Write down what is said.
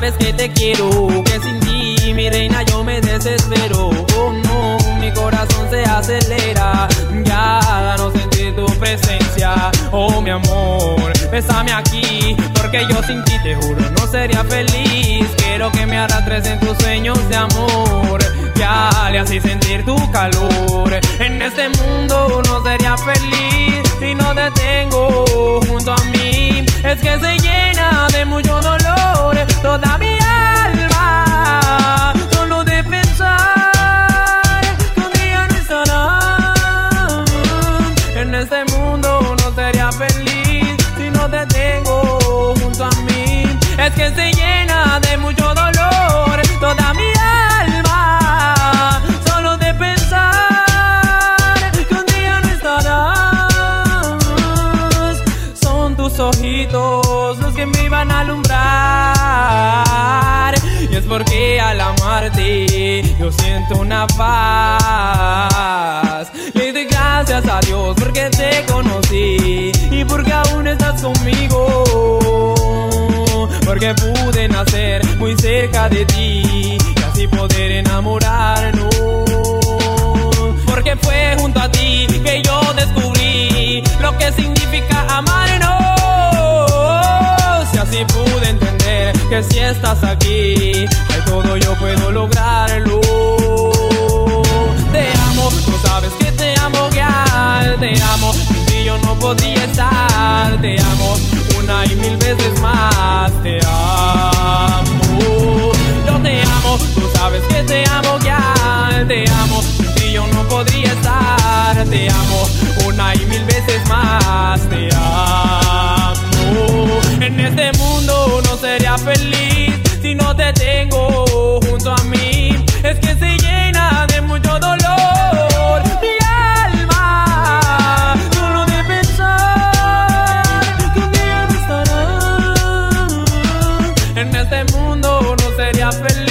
sabes que te quiero, que sin ti, mi reina, yo me desespero. Oh no, mi corazón se acelera, ya no sentir tu presencia. Oh mi amor, bésame aquí, porque yo sin ti te juro no sería feliz. Quiero que me arrastres en tus sueños de amor, ya le así sentir tu calor. En este mundo no sería feliz si no te tengo junto a mí. Es que se llena mucho dolor los que me iban a alumbrar. Y es porque al amarte yo siento una paz. Le doy gracias a Dios porque te conocí y porque aún estás conmigo. Porque pude nacer muy cerca de ti y así poder enamorarnos. Porque fue junto si estás aquí, de todo yo puedo lograrlo. Te amo, no sabes que te amo, ya te amo. feliz.